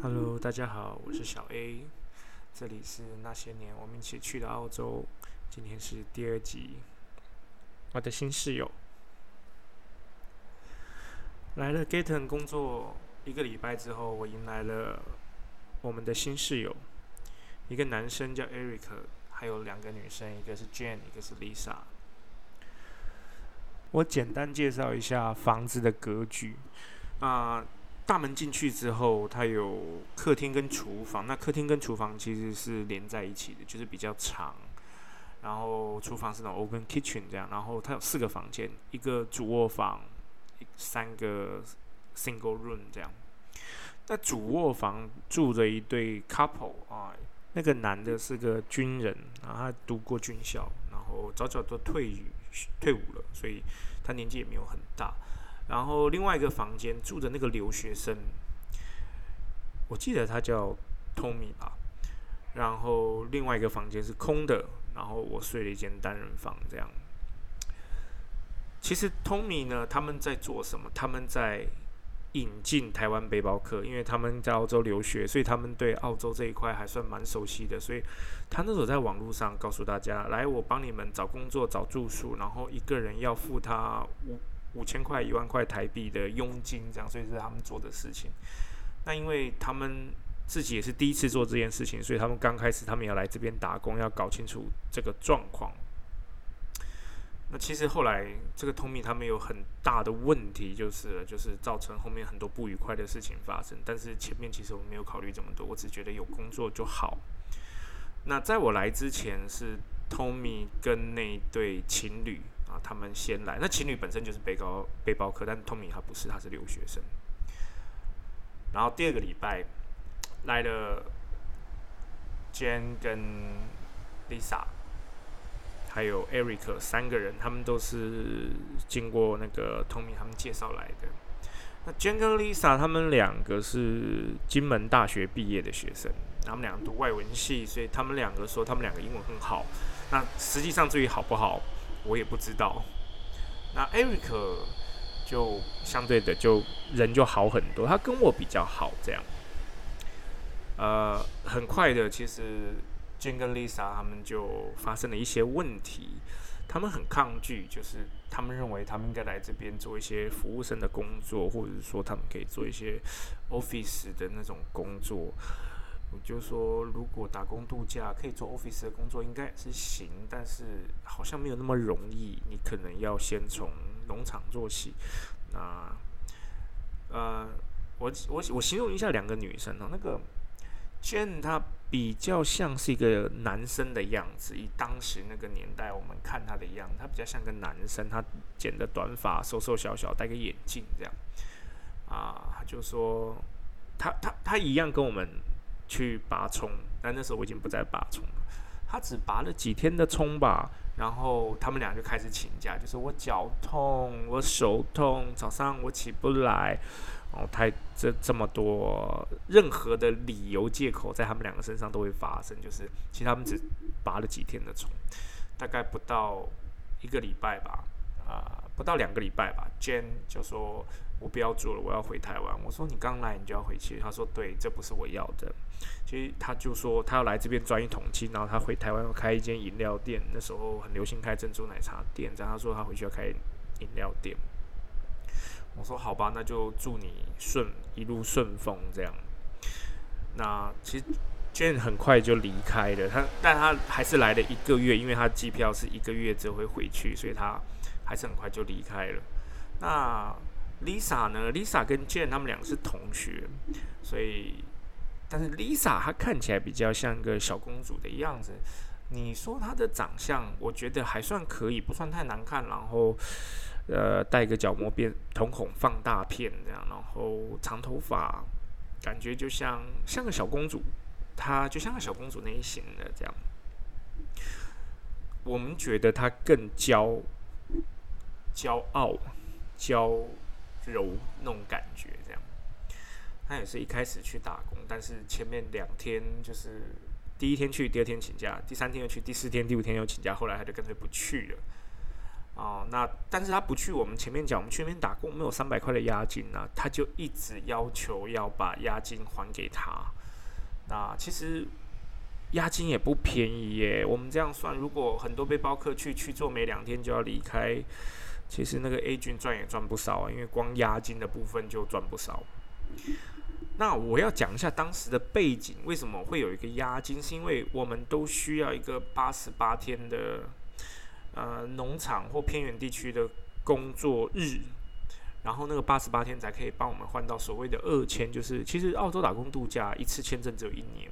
Hello，大家好，我是小 A，这里是那些年我们一起去的澳洲，今天是第二集。我的新室友来了 Gaten 工作一个礼拜之后，我迎来了我们的新室友，一个男生叫 Eric，还有两个女生，一个是 Jane，一个是 Lisa。我简单介绍一下房子的格局啊。大门进去之后，它有客厅跟厨房。那客厅跟厨房其实是连在一起的，就是比较长。然后厨房是那种 open kitchen 这样。然后它有四个房间，一个主卧房，三个 single room 这样。那主卧房住着一对 couple 啊，那个男的是个军人，然后他读过军校，然后早早都退退伍了，所以他年纪也没有很大。然后另外一个房间住的那个留学生，我记得他叫 Tommy 吧。然后另外一个房间是空的，然后我睡了一间单人房这样。其实 Tommy 呢，他们在做什么？他们在引进台湾背包客，因为他们在澳洲留学，所以他们对澳洲这一块还算蛮熟悉的。所以他那时候在网络上告诉大家：“来，我帮你们找工作、找住宿，然后一个人要付他五。”五千块、一万块台币的佣金，这样，所以是他们做的事情。那因为他们自己也是第一次做这件事情，所以他们刚开始，他们要来这边打工，要搞清楚这个状况。那其实后来，这个通米他们有很大的问题，就是就是造成后面很多不愉快的事情发生。但是前面其实我没有考虑这么多，我只觉得有工作就好。那在我来之前，是 Tommy 跟那对情侣。啊，他们先来。那情侣本身就是背包背包客，但 Tommy 他不是，他是留学生。然后第二个礼拜来了 Jane 跟 Lisa，还有 Eric 三个人，他们都是经过那个 Tommy 他们介绍来的。那 Jane 跟 Lisa 他们两个是金门大学毕业的学生，他们两个读外文系，所以他们两个说他们两个英文很好。那实际上至于好不好？我也不知道。那 Eric 就相对的就人就好很多，他跟我比较好，这样。呃，很快的，其实 Jane 跟 Lisa 他们就发生了一些问题，他们很抗拒，就是他们认为他们应该来这边做一些服务生的工作，或者说他们可以做一些 office 的那种工作。我就说，如果打工度假可以做 office 的工作，应该是行，但是好像没有那么容易。你可能要先从农场做起。那，呃，我我我形容一下两个女生哦，那个 Jane 她比较像是一个男生的样子，以当时那个年代我们看她的样子，她比较像个男生，她剪的短发，瘦瘦小小，戴个眼镜这样。啊，就说她她她一样跟我们。去拔葱，但那时候我已经不再拔葱了。他只拔了几天的葱吧，然后他们俩就开始请假，就是我脚痛，我手痛，早上我起不来，哦，太这这么多任何的理由借口在他们两个身上都会发生。就是其实他们只拔了几天的葱，大概不到一个礼拜吧，啊，不到两个礼拜吧。Jane 就说。我不要做了，我要回台湾。我说你刚来，你就要回去。他说对，这不是我要的。其实他就说他要来这边赚一桶金，然后他回台湾要开一间饮料店。那时候很流行开珍珠奶茶店。然后他说他回去要开饮料店。我说好吧，那就祝你顺一路顺风这样。那其实 Jane 很快就离开了，他但他还是来了一个月，因为他机票是一个月之后会回去，所以他还是很快就离开了。那 Lisa 呢？Lisa 跟 Jane 他们两个是同学，所以，但是 Lisa 她看起来比较像个小公主的样子。你说她的长相，我觉得还算可以，不算太难看。然后，呃，戴个角膜变瞳孔放大片这样，然后长头发，感觉就像像个小公主，她就像个小公主那一型的这样。我们觉得她更骄骄傲，骄。柔那种感觉，这样。他也是一开始去打工，但是前面两天就是第一天去，第二天请假，第三天又去，第四天、第五天又请假，后来他就干脆不去了。哦，那但是他不去我们前面讲，我们去那边打工，没有三百块的押金啊，他就一直要求要把押金还给他。那其实押金也不便宜耶，我们这样算，如果很多背包客去去做没两天就要离开，其实那个 A 军赚也赚不少啊，因为光押金的部分就赚不少。那我要讲一下当时的背景，为什么会有一个押金？是因为我们都需要一个八十八天的。呃，农场或偏远地区的工作日，然后那个八十八天才可以帮我们换到所谓的二签，就是其实澳洲打工度假一次签证只有一年，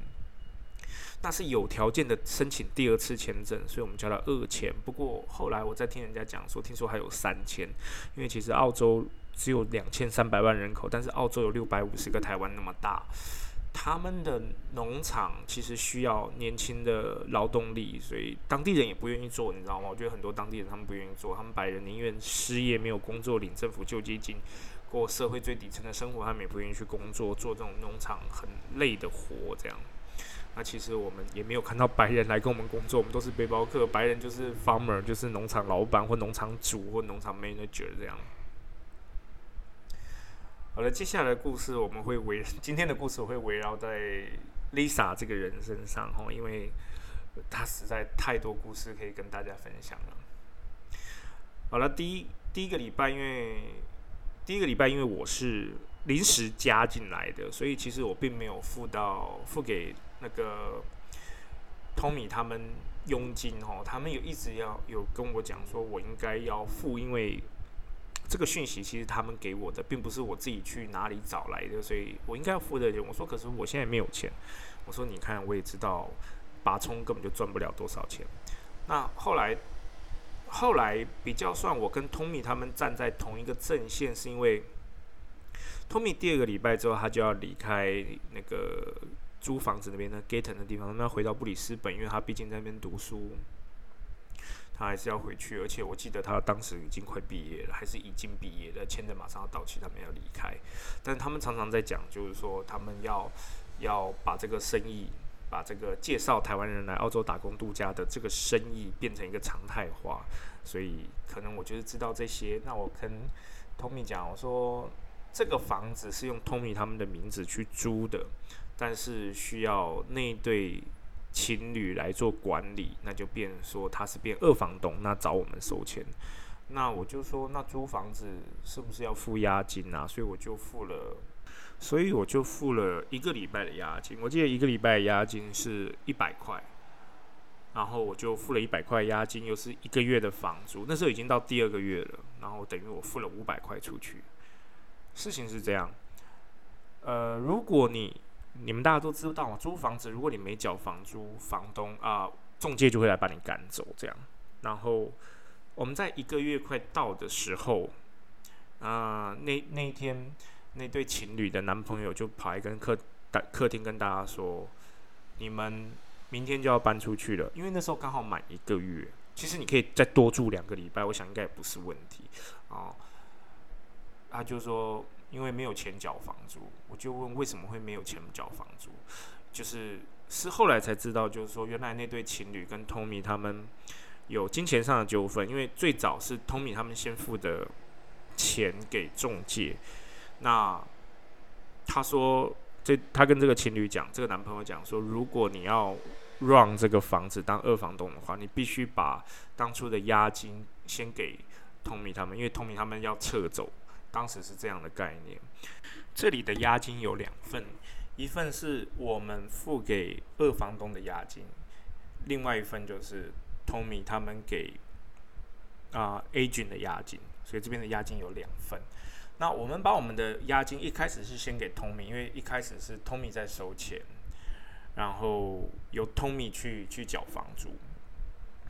那是有条件的申请第二次签证，所以我们叫它二签。不过后来我在听人家讲说，听说还有三签，因为其实澳洲只有两千三百万人口，但是澳洲有六百五十个台湾那么大。他们的农场其实需要年轻的劳动力，所以当地人也不愿意做，你知道吗？我觉得很多当地人他们不愿意做，他们白人宁愿失业没有工作领政府救济金，过社会最底层的生活，他们也不愿意去工作，做这种农场很累的活。这样，那其实我们也没有看到白人来跟我们工作，我们都是背包客，白人就是 farmer，就是农场老板或农场主或农场 manager 这样。好了，接下来的故事我们会围今天的故事我会围绕在 Lisa 这个人身上哈，因为她实在太多故事可以跟大家分享了。好了，第一第一个礼拜，因为第一个礼拜因为我是临时加进来的，所以其实我并没有付到付给那个 Tommy 他们佣金哦，他们有一直要有跟我讲说我应该要付，因为。这个讯息其实他们给我的，并不是我自己去哪里找来的，所以我应该要付的钱。我说，可是我现在没有钱。我说，你看，我也知道拔葱根本就赚不了多少钱。那后来，后来比较算我跟 Tommy 他们站在同一个阵线，是因为 Tommy 第二个礼拜之后，他就要离开那个租房子那边的 Gaten 的地方，那回到布里斯本，因为他毕竟在那边读书。他还是要回去，而且我记得他当时已经快毕业了，还是已经毕业了，签证马上要到期，他们要离开。但他们常常在讲，就是说他们要要把这个生意，把这个介绍台湾人来澳洲打工度假的这个生意变成一个常态化。所以可能我就是知道这些。那我跟 Tommy 讲，我说这个房子是用 Tommy 他们的名字去租的，但是需要那对。情侣来做管理，那就变说他是变二房东，那找我们收钱。那我就说，那租房子是不是要付押金啊？所以我就付了，所以我就付了一个礼拜的押金。我记得一个礼拜的押金是一百块，然后我就付了一百块押金，又是一个月的房租。那时候已经到第二个月了，然后等于我付了五百块出去。事情是这样，呃，如果你你们大家都知道嘛，租房子如果你没缴房租，房东啊，中介就会来把你赶走。这样，然后我们在一个月快到的时候，啊，那那一天那对情侣的男朋友就跑来跟客大客厅跟大家说，你们明天就要搬出去了，因为那时候刚好满一个月。其实你可以再多住两个礼拜，我想应该也不是问题啊。他就说。因为没有钱缴房租，我就问为什么会没有钱缴房租，就是是后来才知道，就是说原来那对情侣跟 Tommy 他们有金钱上的纠纷，因为最早是 Tommy 他们先付的钱给中介，那他说这他跟这个情侣讲，这个男朋友讲说，如果你要让这个房子当二房东的话，你必须把当初的押金先给 Tommy 他们，因为 Tommy 他们要撤走。当时是这样的概念，这里的押金有两份，一份是我们付给二房东的押金，另外一份就是 Tommy 他们给啊 A 君的押金，所以这边的押金有两份。那我们把我们的押金一开始是先给 Tommy，因为一开始是 Tommy 在收钱，然后由 Tommy 去去缴房租，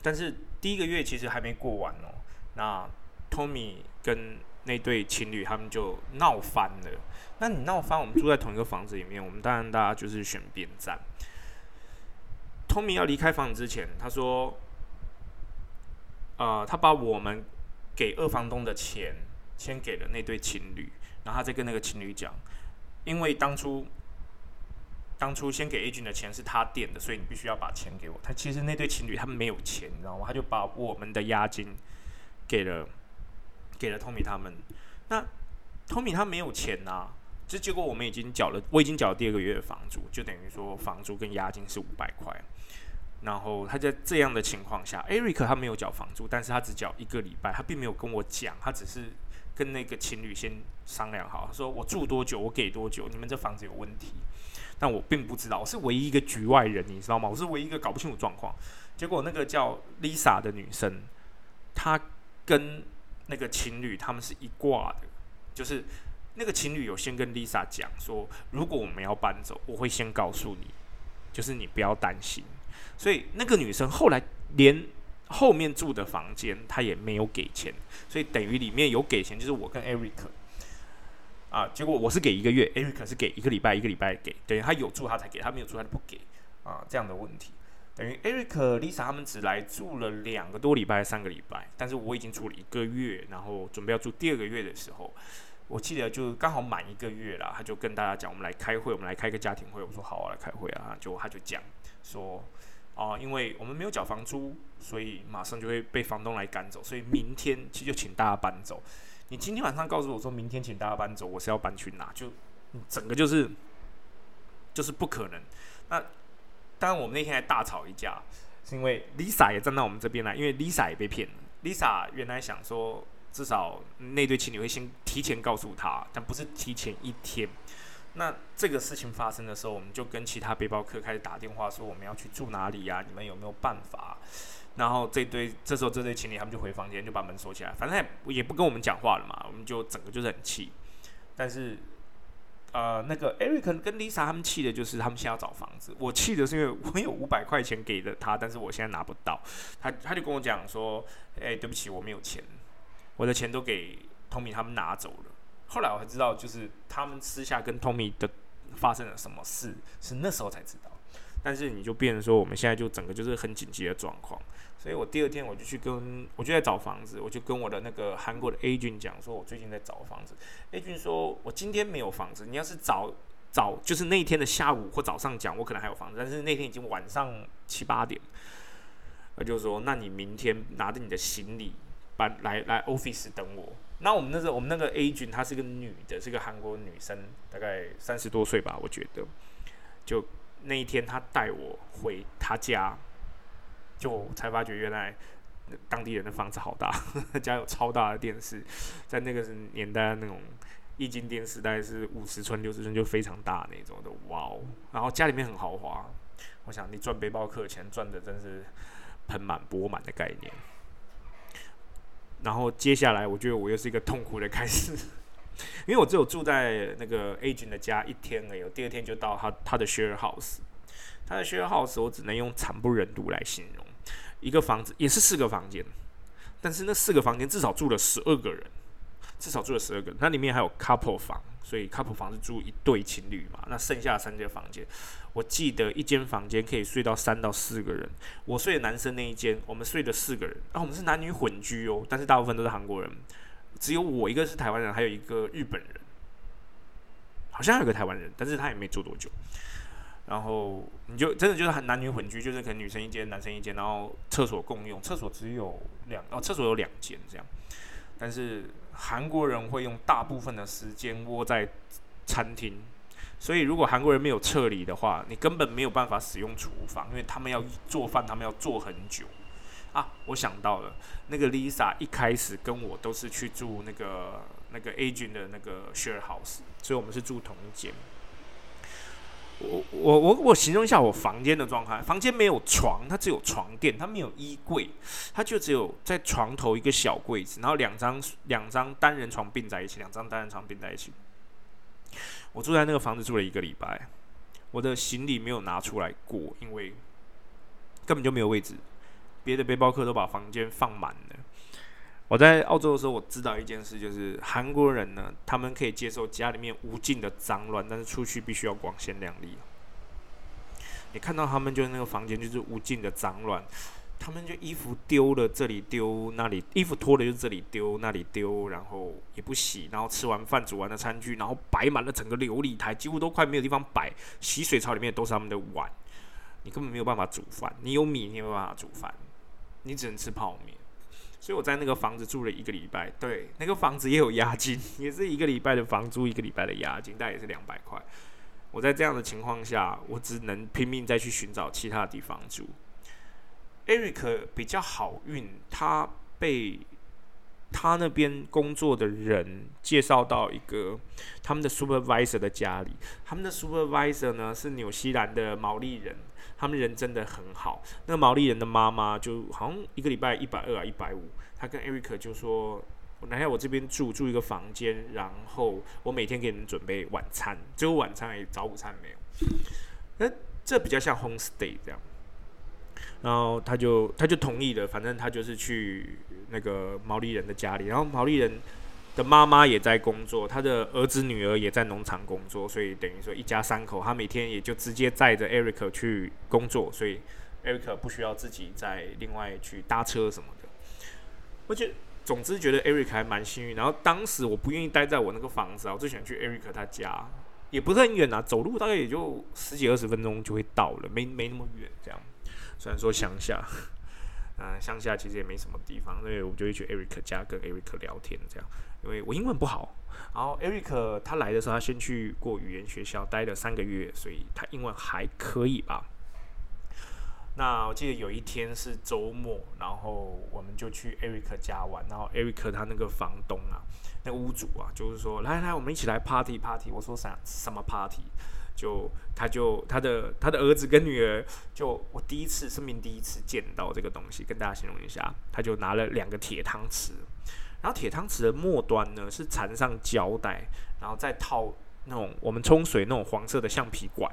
但是第一个月其实还没过完哦，那 Tommy 跟那对情侣他们就闹翻了。那你闹翻，我们住在同一个房子里面，我们当然大家就是选边站。Tommy 要离开房子之前，他说：“呃，他把我们给二房东的钱先给了那对情侣，然后他再跟那个情侣讲，因为当初当初先给 A 君的钱是他垫的，所以你必须要把钱给我。他其实那对情侣他们没有钱，你知道吗？他就把我们的押金。”给了给了 Tommy 他们。那 Tommy 他没有钱呐，这结果我们已经缴了，我已经缴了第二个月的房租，就等于说房租跟押金是五百块。然后他在这样的情况下，Eric 他没有缴房租，但是他只缴一个礼拜，他并没有跟我讲，他只是跟那个情侣先商量好，说我住多久，我给多久，你们这房子有问题。但我并不知道，我是唯一一个局外人，你知道吗？我是唯一一个搞不清楚状况。结果那个叫 Lisa 的女生，她跟那个情侣他们是一挂的，就是那个情侣有先跟 Lisa 讲说，如果我们要搬走，我会先告诉你，就是你不要担心。所以那个女生后来连后面住的房间她也没有给钱，所以等于里面有给钱就是我跟 Eric 啊，结果我是给一个月，Eric 是给一个礼拜，一个礼拜给，等于他有住他才给，他没有住他就不给。啊，这样的问题，等于 Eric、Lisa 他们只来住了两个多礼拜，三个礼拜，但是我已经住了一个月，然后准备要住第二个月的时候，我记得就刚好满一个月了，他就跟大家讲，我们来开会，我们来开个家庭会，我说好啊，来开会啊，就他就讲说。哦，因为我们没有缴房租，所以马上就会被房东来赶走。所以明天其实就请大家搬走。你今天晚上告诉我说明天请大家搬走，我是要搬去哪？就整个就是就是不可能。那当然，我们那天还大吵一架，是因为 Lisa 也站到我们这边来，因为 Lisa 也被骗了。Lisa 原来想说，至少那对情侣会先提前告诉他，但不是提前一天。那这个事情发生的时候，我们就跟其他背包客开始打电话说我们要去住哪里呀？你们有没有办法？然后这堆这时候这对情侣他们就回房间就把门锁起来，反正也也不跟我们讲话了嘛。我们就整个就是很气。但是呃，那个 Eric 跟 Lisa 他们气的就是他们现在要找房子。我气的是因为我有五百块钱给了他，但是我现在拿不到。他他就跟我讲说：“哎，对不起，我没有钱，我的钱都给 Tommy 他们拿走了。”后来我才知道，就是他们私下跟 Tommy 的发生了什么事，是那时候才知道。但是你就变成说，我们现在就整个就是很紧急的状况，所以我第二天我就去跟，我就在找房子，我就跟我的那个韩国的 A 君讲，说我最近在找房子。A 君说我今天没有房子，你要是早早就是那天的下午或早上讲，我可能还有房子，但是那天已经晚上七八点，我就说，那你明天拿着你的行李搬来来 office 等我。那我们那个我们那个 A 君，她是个女的，是个韩国女生，大概三十多岁吧，我觉得。就那一天，他带我回他家，就才发觉原来当地人的房子好大，家有超大的电视，在那个年代那种液晶电视，大概是五十寸、六十寸就非常大那种的，哇哦！然后家里面很豪华，我想你赚背包客钱赚的真是盆满钵满的概念。然后接下来，我觉得我又是一个痛苦的开始，因为我只有住在那个 A 君的家一天而已，第二天就到他他的 share house，他的 share house 我只能用惨不忍睹来形容，一个房子也是四个房间，但是那四个房间至少住了十二个人，至少住了十二个人，那里面还有 couple 房。所以 couple 房是住一对情侣嘛？那剩下三间房间，我记得一间房间可以睡到三到四个人。我睡的男生那一间，我们睡的四个人。啊，我们是男女混居哦，但是大部分都是韩国人，只有我一个是台湾人，还有一个日本人，好像有个台湾人，但是他也没住多久。然后你就真的就是男女混居，就是可能女生一间，男生一间，然后厕所共用，厕所只有两哦，厕所有两间这样，但是。韩国人会用大部分的时间窝在餐厅，所以如果韩国人没有撤离的话，你根本没有办法使用厨房，因为他们要做饭，他们要做很久。啊，我想到了，那个 Lisa 一开始跟我都是去住那个那个 A 君的那个 share house，所以我们是住同一间。我我我我形容一下我房间的状态，房间没有床，它只有床垫，它没有衣柜，它就只有在床头一个小柜子，然后两张两张单人床并在一起，两张单人床并在一起。我住在那个房子住了一个礼拜，我的行李没有拿出来过，因为根本就没有位置，别的背包客都把房间放满了。我在澳洲的时候，我知道一件事，就是韩国人呢，他们可以接受家里面无尽的脏乱，但是出去必须要光鲜亮丽。你看到他们就是那个房间就是无尽的脏乱，他们就衣服丢了这里丢那里，衣服脱了就这里丢那里丢，然后也不洗，然后吃完饭煮完的餐具，然后摆满了整个琉璃台，几乎都快没有地方摆，洗水槽里面都是他们的碗，你根本没有办法煮饭，你有米你没有办法煮饭，你只能吃泡面。所以我在那个房子住了一个礼拜。对，那个房子也有押金，也是一个礼拜的房租，一个礼拜的押金，大概也是两百块。我在这样的情况下，我只能拼命再去寻找其他地方住。Eric 比较好运，他被他那边工作的人介绍到一个他们的 supervisor 的家里。他们的 supervisor 呢是纽西兰的毛利人，他们人真的很好。那个毛利人的妈妈就好像一个礼拜一百二啊，一百五。他跟 Eric 就说：“我来我这边住，住一个房间，然后我每天给你们准备晚餐，只有晚餐而已，早午餐没有。那这比较像 home stay 这样。”然后他就他就同意了，反正他就是去那个毛利人的家里，然后毛利人的妈妈也在工作，他的儿子女儿也在农场工作，所以等于说一家三口，他每天也就直接载着 Eric 去工作，所以 Eric 不需要自己再另外去搭车什么的。我觉，总之觉得 Eric 还蛮幸运。然后当时我不愿意待在我那个房子啊，我最喜欢去 Eric 他家，也不是很远啊，走路大概也就十几二十分钟就会到了，没没那么远这样。虽然说乡下，嗯，乡下其实也没什么地方，所以我就会去 Eric 家跟 Eric 聊天，这样。因为我英文不好，然后 Eric 他来的时候，他先去过语言学校待了三个月，所以他英文还可以吧。那我记得有一天是周末，然后我们就去 Eric 家玩，然后 Eric 他那个房东啊，那个屋主啊，就是说来来，我们一起来 party party。我说啥什么 party？就他就他的他的儿子跟女儿，就我第一次生命第一次见到这个东西，跟大家形容一下，他就拿了两个铁汤匙，然后铁汤匙的末端呢是缠上胶带，然后再套那种我们冲水那种黄色的橡皮管，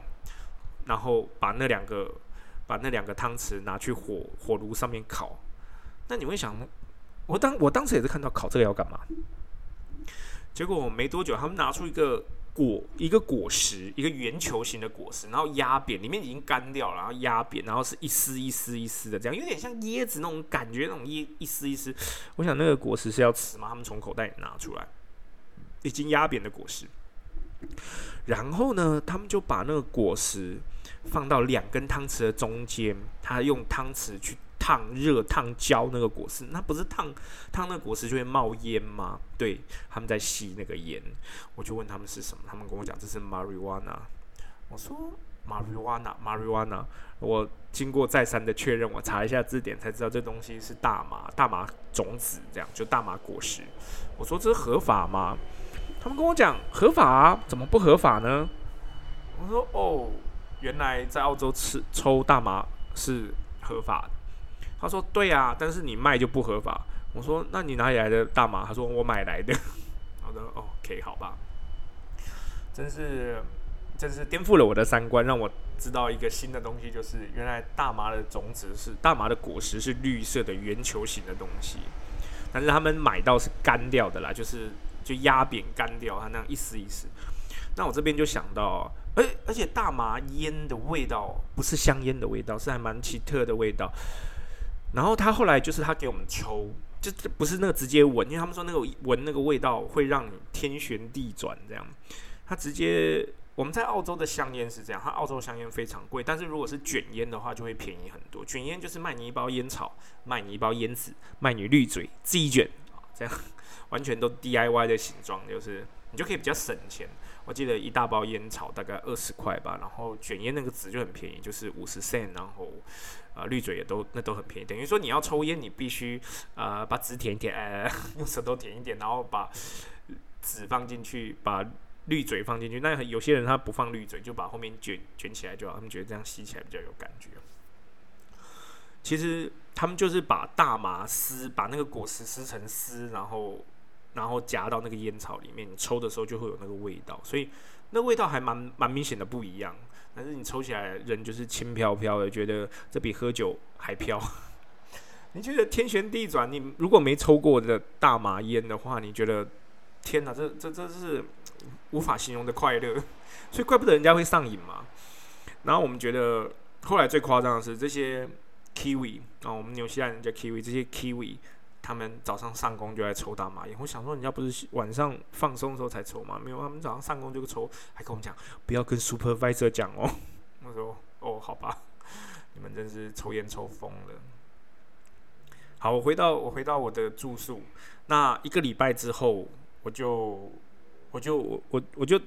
然后把那两个把那两个汤匙拿去火火炉上面烤。那你会想，我当我当时也是看到烤这个要干嘛？结果没多久，他们拿出一个。果一个果实，一个圆球形的果实，然后压扁，里面已经干掉了，然后压扁，然后是一丝一丝一丝的，这样有点像椰子那种感觉，那种一一丝一丝。我想那个果实是要吃吗？他们从口袋里拿出来，已经压扁的果实。然后呢，他们就把那个果实放到两根汤匙的中间，他用汤匙去。烫热烫焦那个果实，那不是烫烫那个果实就会冒烟吗？对，他们在吸那个烟，我就问他们是什么，他们跟我讲这是 marijuana。我说 marijuana，marijuana。我经过再三的确认，我查一下字典才知道这东西是大麻，大麻种子这样，就大麻果实。我说这是合法吗？他们跟我讲合法，怎么不合法呢？我说哦，原来在澳洲吃抽大麻是合法的。他说：“对啊，但是你卖就不合法。”我说：“那你哪里来的大麻？”他说：“我买来的。”好的：“OK，好吧。”真是，真是颠覆了我的三观，让我知道一个新的东西，就是原来大麻的种子是大麻的果实是绿色的圆球形的东西，但是他们买到是干掉的啦，就是就压扁干掉，它那样一丝一丝。那我这边就想到，而而且大麻烟的味道不是香烟的味道，是还蛮奇特的味道。然后他后来就是他给我们抽，就不是那个直接闻，因为他们说那个闻那个味道会让你天旋地转这样。他直接我们在澳洲的香烟是这样，他澳洲香烟非常贵，但是如果是卷烟的话就会便宜很多。卷烟就是卖你一包烟草，卖你一包烟纸，卖你滤嘴自己卷啊，这样完全都 DIY 的形状，就是你就可以比较省钱。我记得一大包烟草大概二十块吧，然后卷烟那个纸就很便宜，就是五十 cent，然后。啊，滤嘴也都那都很便宜，等于说你要抽烟，你必须呃把纸舔一舔，呃 用舌头舔一点，然后把纸放进去，把滤嘴放进去。那有些人他不放滤嘴，就把后面卷卷起来就好，他们觉得这样吸起来比较有感觉。其实他们就是把大麻丝，把那个果实撕成丝，然后然后夹到那个烟草里面，你抽的时候就会有那个味道，所以那味道还蛮蛮明显的不一样。但是你抽起来人就是轻飘飘的，觉得这比喝酒还飘。你觉得天旋地转？你如果没抽过的大麻烟的话，你觉得天哪，这这这是无法形容的快乐。所以怪不得人家会上瘾嘛。然后我们觉得后来最夸张的是这些 kiwi 啊，我们纽西兰人叫 kiwi，这些 kiwi。他们早上上工就在抽大麻烟，我想说人家不是晚上放松的时候才抽吗？没有，他们早上上工就抽，还跟我们讲不要跟 supervisor 讲哦。我说哦，好吧，你们真是抽烟抽疯了。好，我回到我回到我的住宿，那一个礼拜之后，我就我就我我我就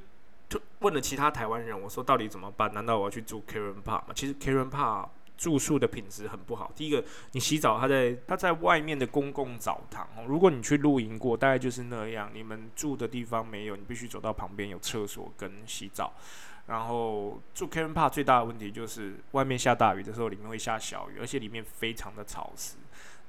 问了其他台湾人，我说到底怎么办？难道我要去住 Karen Park 吗？其实 Karen Park 住宿的品质很不好。第一个，你洗澡，它在它在外面的公共澡堂，如果你去露营过，大概就是那样。你们住的地方没有，你必须走到旁边有厕所跟洗澡。然后住 Karen Park 最大的问题就是外面下大雨的时候，里面会下小雨，而且里面非常的潮湿。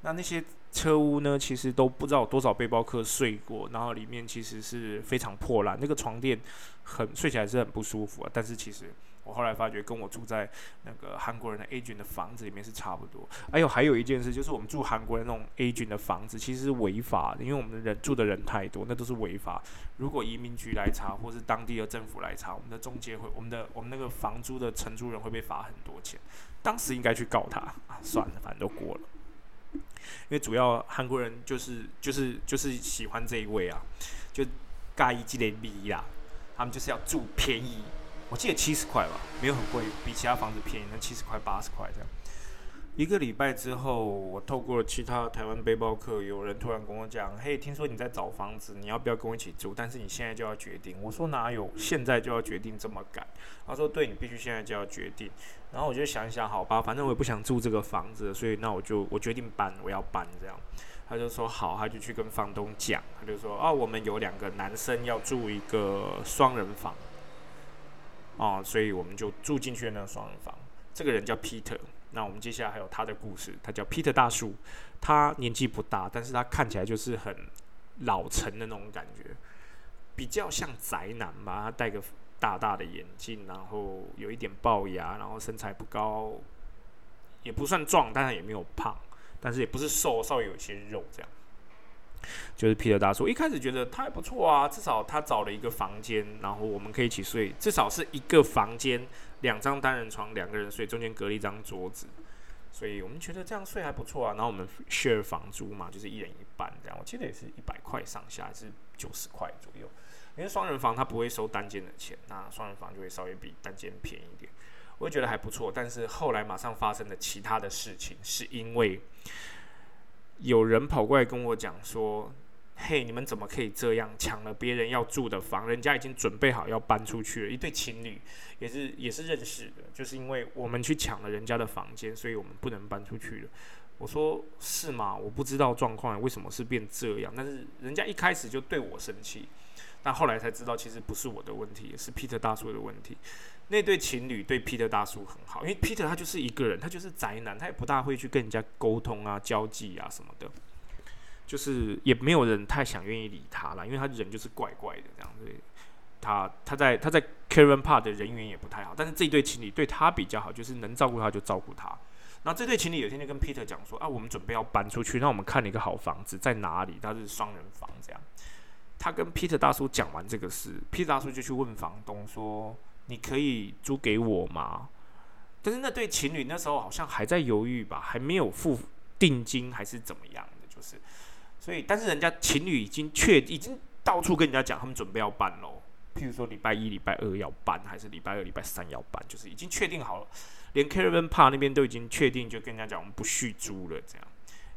那那些车屋呢，其实都不知道有多少背包客睡过，然后里面其实是非常破烂，那个床垫很睡起来是很不舒服啊。但是其实我后来发觉，跟我住在那个韩国人的 A 群的房子里面是差不多。还有还有一件事，就是我们住韩国人那种 A 群的房子，其实是违法的，因为我们的人住的人太多，那都是违法。如果移民局来查，或是当地的政府来查，我们的中介会，我们的我们那个房租的承租人会被罚很多钱。当时应该去告他啊，算了，反正都过了。因为主要韩国人就是就是就是喜欢这一位啊，就盖一季的米啦，他们就是要住便宜，我记得七十块吧，没有很贵，比其他房子便宜，那七十块八十块这样。一个礼拜之后，我透过了其他台湾背包客，有人突然跟我讲：“嘿，听说你在找房子，你要不要跟我一起住？但是你现在就要决定。”我说：“哪有现在就要决定这么赶？”他说：“对，你必须现在就要决定。”然后我就想一想，好吧，反正我也不想住这个房子，所以那我就我决定搬，我要搬这样。他就说好，他就去跟房东讲，他就说：“哦，我们有两个男生要住一个双人房，哦，所以我们就住进去那双人房。这个人叫 Peter。”那我们接下来还有他的故事，他叫 Peter 大叔，他年纪不大，但是他看起来就是很老成的那种感觉，比较像宅男吧。他戴个大大的眼镜，然后有一点龅牙，然后身材不高，也不算壮，但是也没有胖，但是也不是瘦，稍微有一些肉这样。就是 p 的大叔，一开始觉得他还不错啊，至少他找了一个房间，然后我们可以一起睡，至少是一个房间。两张单人床，两个人睡，中间隔了一张桌子，所以我们觉得这样睡还不错啊。然后我们 share 房租嘛，就是一人一半这样。我记得也是一百块上下，是九十块左右。因为双人房他不会收单间的钱，那双人房就会稍微比单间便宜一点。我也觉得还不错。但是后来马上发生了其他的事情，是因为有人跑过来跟我讲说。嘿，你们怎么可以这样抢了别人要住的房？人家已经准备好要搬出去了。一对情侣也是也是认识的，就是因为我们去抢了人家的房间，所以我们不能搬出去了。我说是吗？我不知道状况为什么是变这样，但是人家一开始就对我生气，但后来才知道其实不是我的问题，是 Peter 大叔的问题。那对情侣对 Peter 大叔很好，因为 Peter 他就是一个人，他就是宅男，他也不大会去跟人家沟通啊、交际啊什么的。就是也没有人太想愿意理他了，因为他人就是怪怪的这样子。他他在他在 Karen Park 的人缘也不太好，但是这一对情侣对他比较好，就是能照顾他就照顾他。那这对情侣有一天就跟 Peter 讲说：“啊，我们准备要搬出去，那我们看了一个好房子在哪里？它是双人房这样。”他跟 Peter 大叔讲完这个事，Peter 大叔就去问房东说：“你可以租给我吗？”但是那对情侣那时候好像还在犹豫吧，还没有付定金还是怎么样的，就是。所以，但是人家情侣已经确已经到处跟人家讲，他们准备要搬喽。譬如说礼拜一、礼拜二要搬，还是礼拜二、礼拜三要搬，就是已经确定好了。连 Kevin Park 那边都已经确定，就跟人家讲我们不续租了。这样，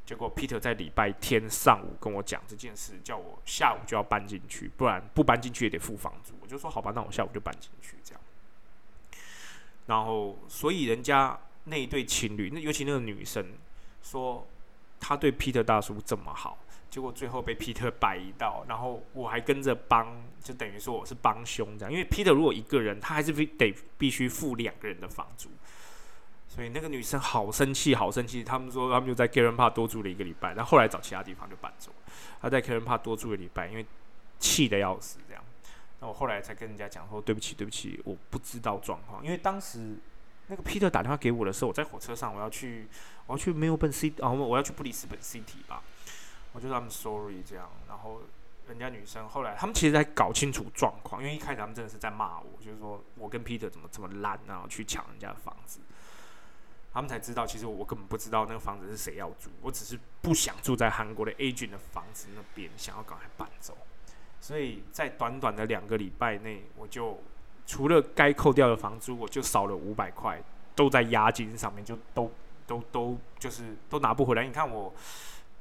结果 Peter 在礼拜天上午跟我讲这件事，叫我下午就要搬进去，不然不搬进去也得付房租。我就说好吧，那我下午就搬进去这样。然后，所以人家那一对情侣，那尤其那个女生说，她对 Peter 大叔这么好。结果最后被 Peter 摆一道，然后我还跟着帮，就等于说我是帮凶这样。因为 Peter 如果一个人，他还是必得必须付两个人的房租，所以那个女生好生气，好生气。他们说他们就在 Karen Park 多住了一个礼拜，然后后来找其他地方就搬走。他在 Karen Park 多住了礼拜，因为气得要死这样。那我后来才跟人家讲说对不起，对不起，我不知道状况，因为当时那个 Peter 打电话给我的时候，我在火车上，我要去我要去没有本 City 哦，我要去布里斯本 City 吧。我就说 ‘I'm sorry 这样，然后人家女生后来他们其实在搞清楚状况，因为一开始他们真的是在骂我，就是说我跟 Peter 怎么这么烂，然后去抢人家的房子，他们才知道其实我根本不知道那个房子是谁要租，我只是不想住在韩国的 Agent 的房子那边，想要赶快搬走，所以在短短的两个礼拜内，我就除了该扣掉的房租，我就少了五百块，都在押金上面，就都都都就是都拿不回来。你看我。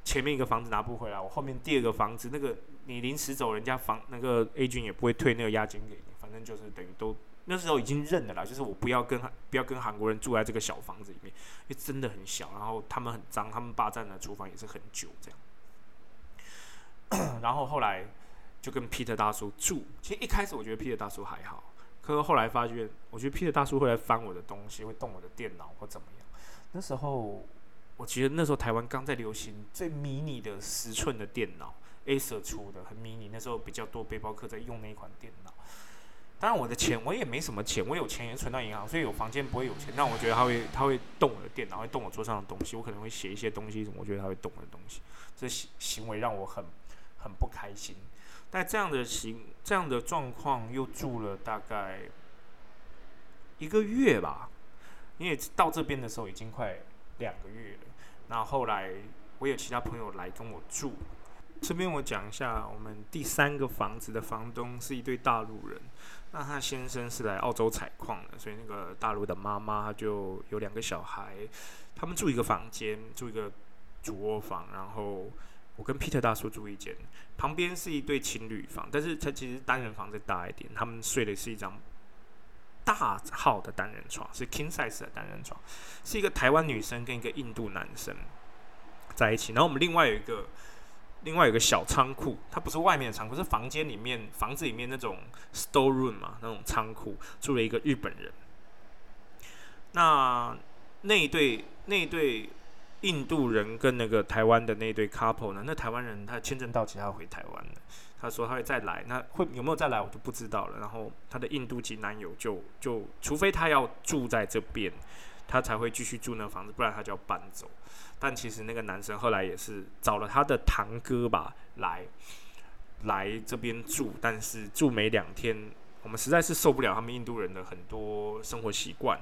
前面一个房子拿不回来，我后面第二个房子那个你临时走，人家房那个 A 君也不会退那个押金给你，反正就是等于都那时候已经认了啦，就是我不要跟不要跟韩国人住在这个小房子里面，因为真的很小，然后他们很脏，他们霸占的厨房也是很久这样，然后后来就跟 Peter 大叔住，其实一开始我觉得 Peter 大叔还好，可是后来发觉，我觉得 Peter 大叔会来翻我的东西，会动我的电脑或怎么样，那时候。我记得那时候台湾刚在流行最迷你的十寸的电脑，Acer 出的很迷你，那时候比较多背包客在用那一款电脑。当然我的钱我也没什么钱，我有钱也存到银行，所以有房间不会有钱。但我觉得他会他会动我的电脑，会动我桌上的东西，我可能会写一些东西什么，我觉得他会动我的东西，这行行为让我很很不开心。但这样的行这样的状况又住了大概一个月吧，因为到这边的时候已经快两个月了。那后来我有其他朋友来跟我住，这边我讲一下，我们第三个房子的房东是一对大陆人，那他先生是来澳洲采矿的，所以那个大陆的妈妈就有两个小孩，他们住一个房间，住一个主卧房，然后我跟 Peter 大叔住一间，旁边是一对情侣房，但是他其实单人房再大一点，他们睡的是一张。大号的单人床是 king size 的单人床，是一个台湾女生跟一个印度男生在一起。然后我们另外有一个，另外有个小仓库，它不是外面的仓库，是房间里面房子里面那种 store room 嘛，那种仓库住了一个日本人。那那一对那一对印度人跟那个台湾的那对 couple 呢？那台湾人他签证到期，他要回台湾的。他说他会再来，那会有没有再来我就不知道了。然后他的印度籍男友就就，除非他要住在这边，他才会继续住那房子，不然他就要搬走。但其实那个男生后来也是找了他的堂哥吧来来这边住，但是住没两天，我们实在是受不了他们印度人的很多生活习惯。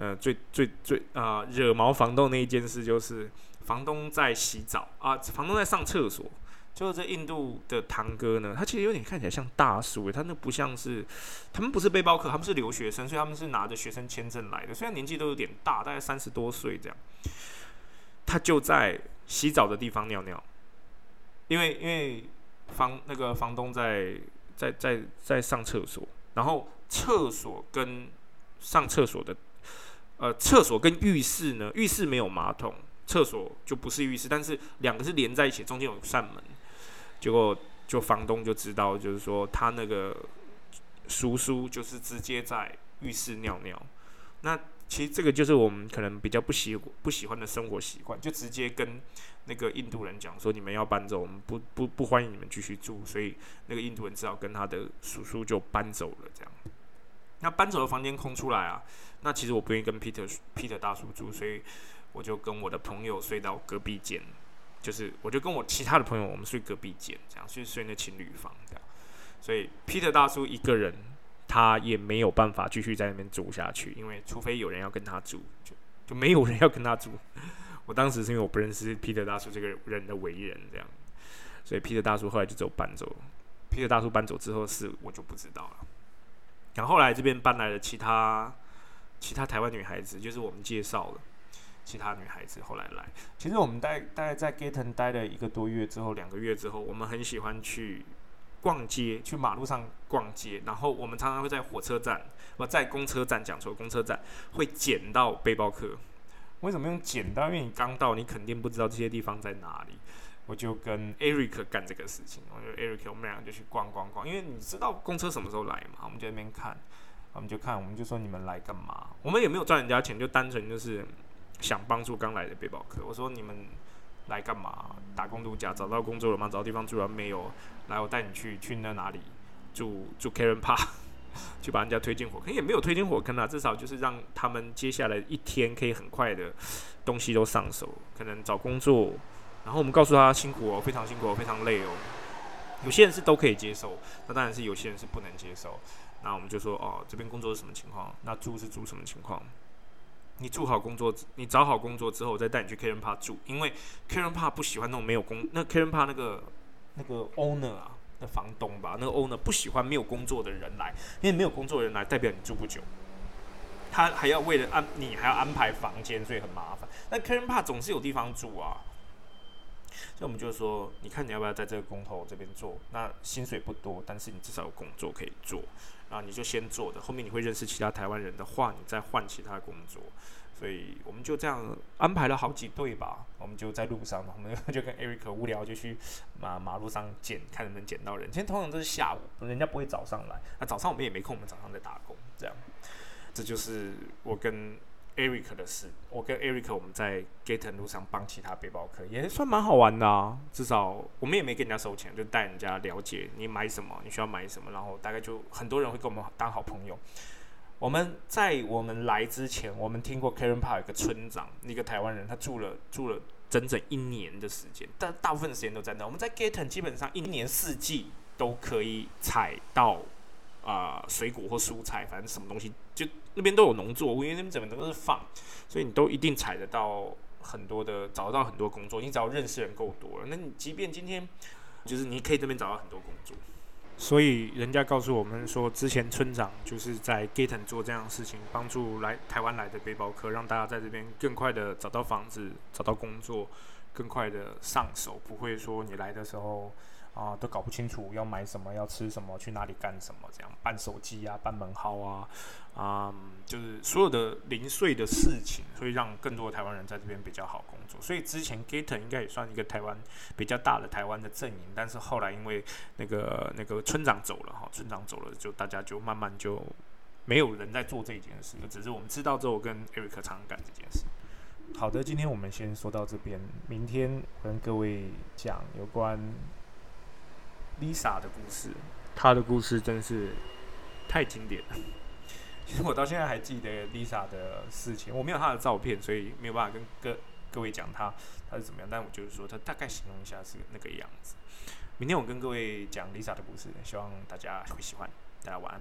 呃，最最最啊惹毛房东那一件事就是，房东在洗澡啊，房东在上厕所。就是这印度的堂哥呢，他其实有点看起来像大叔，他那不像是，他们不是背包客，他们是留学生，所以他们是拿着学生签证来的，虽然年纪都有点大，大概三十多岁这样。他就在洗澡的地方尿尿，因为因为房那个房东在在在在上厕所，然后厕所跟上厕所的，呃，厕所跟浴室呢，浴室没有马桶，厕所就不是浴室，但是两个是连在一起，中间有扇门。结果就房东就知道，就是说他那个叔叔就是直接在浴室尿尿。那其实这个就是我们可能比较不喜不喜欢的生活习惯，就直接跟那个印度人讲说：你们要搬走，我们不不不欢迎你们继续住。所以那个印度人只好跟他的叔叔就搬走了。这样，那搬走的房间空出来啊，那其实我不愿意跟 Peter Peter 大叔住，所以我就跟我的朋友睡到隔壁间。就是，我就跟我其他的朋友，我们睡隔壁间，这样，睡睡那情侣房，这样。所以，Peter 大叔一个人，他也没有办法继续在那边住下去，因为除非有人要跟他住，就就没有人要跟他住。我当时是因为我不认识 Peter 大叔这个人的为人，这样，所以 Peter 大叔后来就走搬走。Peter 大叔搬走之后是我就不知道了。然后来这边搬来了其他其他台湾女孩子，就是我们介绍了。其他女孩子后来来，其实我们待大概在 Gaten 待了一个多月之后，两个月之后，我们很喜欢去逛街，去马路上逛街。然后我们常常会在火车站，不在公车站，讲错，公车站会捡到背包客。为什么用捡到？因为你刚到，你肯定不知道这些地方在哪里。我就跟 Eric 干这个事情，我就 Eric，我们两个就去逛逛逛。因为你知道公车什么时候来嘛？我们就那边看，我们就看，我们就说你们来干嘛？我们也没有赚人家钱，就单纯就是。想帮助刚来的背包客，我说你们来干嘛？打工度假，找到工作了吗？找到地方住了没有？来，我带你去去那哪里住住 Karen Park，去把人家推进火坑，也没有推进火坑啊，至少就是让他们接下来一天可以很快的东西都上手，可能找工作，然后我们告诉他辛苦哦，非常辛苦，非常累哦。有些人是都可以接受，那当然是有些人是不能接受。那我们就说哦，这边工作是什么情况？那住是住什么情况？你住好工作，你找好工作之后，再带你去 Karen Park 住，因为 Karen Park 不喜欢那种没有工，那 Karen Park 那个那个 owner 啊，那房东吧，那个 owner 不喜欢没有工作的人来，因为没有工作的人来代表你住不久，他还要为了安你还要安排房间，所以很麻烦。那 Karen Park 总是有地方住啊，所以我们就说，你看你要不要在这个工头这边做？那薪水不多，但是你至少有工作可以做，啊，你就先做的，后面你会认识其他台湾人的话，你再换其他工作。所以我们就这样安排了好几对吧，我们就在路上嘛，我们 就跟 Eric 无聊就去马马路上捡，看能不能捡到人。今天通常都是下午，人家不会早上来，那早上我们也没空，我们早上在打工，这样。这就是我跟 Eric 的事。我跟 Eric 我们在 Gaten 路上帮其他背包客，也算蛮好玩的啊。至少我们也没跟人家收钱，就带人家了解你买什么，你需要买什么，然后大概就很多人会跟我们当好朋友。我们在我们来之前，我们听过 Karen Park 有个村长，一个台湾人，他住了住了整整一年的时间，但大部分时间都在那。我们在 Gaten 基本上一年四季都可以采到啊水果或蔬菜，反正什么东西就那边都有农作物，因为那边整个都是放，所以你都一定采得到很多的，找得到很多工作。你只要认识人够多了，那你即便今天就是你可以这边找到很多工作。所以人家告诉我们说，之前村长就是在 Gaten 做这样的事情，帮助来台湾来的背包客，让大家在这边更快的找到房子、找到工作，更快的上手，不会说你来的时候。啊，都搞不清楚要买什么，要吃什么，去哪里干什么，这样办手机啊，办门号啊，啊，就是所有的零碎的事情，所以让更多的台湾人在这边比较好工作。所以之前 Gaten 应该也算一个台湾比较大的台湾的阵营，但是后来因为那个那个村长走了哈，村长走了，就大家就慢慢就没有人在做这件事，只是我们知道之后跟 Eric 常干这件事。好的，今天我们先说到这边，明天跟各位讲有关。Lisa 的故事，她的故事真是太经典了。其实我到现在还记得 Lisa 的事情，我没有她的照片，所以没有办法跟各各位讲她她是怎么样。但我就是说，她大概形容一下是那个样子。明天我跟各位讲 Lisa 的故事，希望大家会喜欢。大家晚安。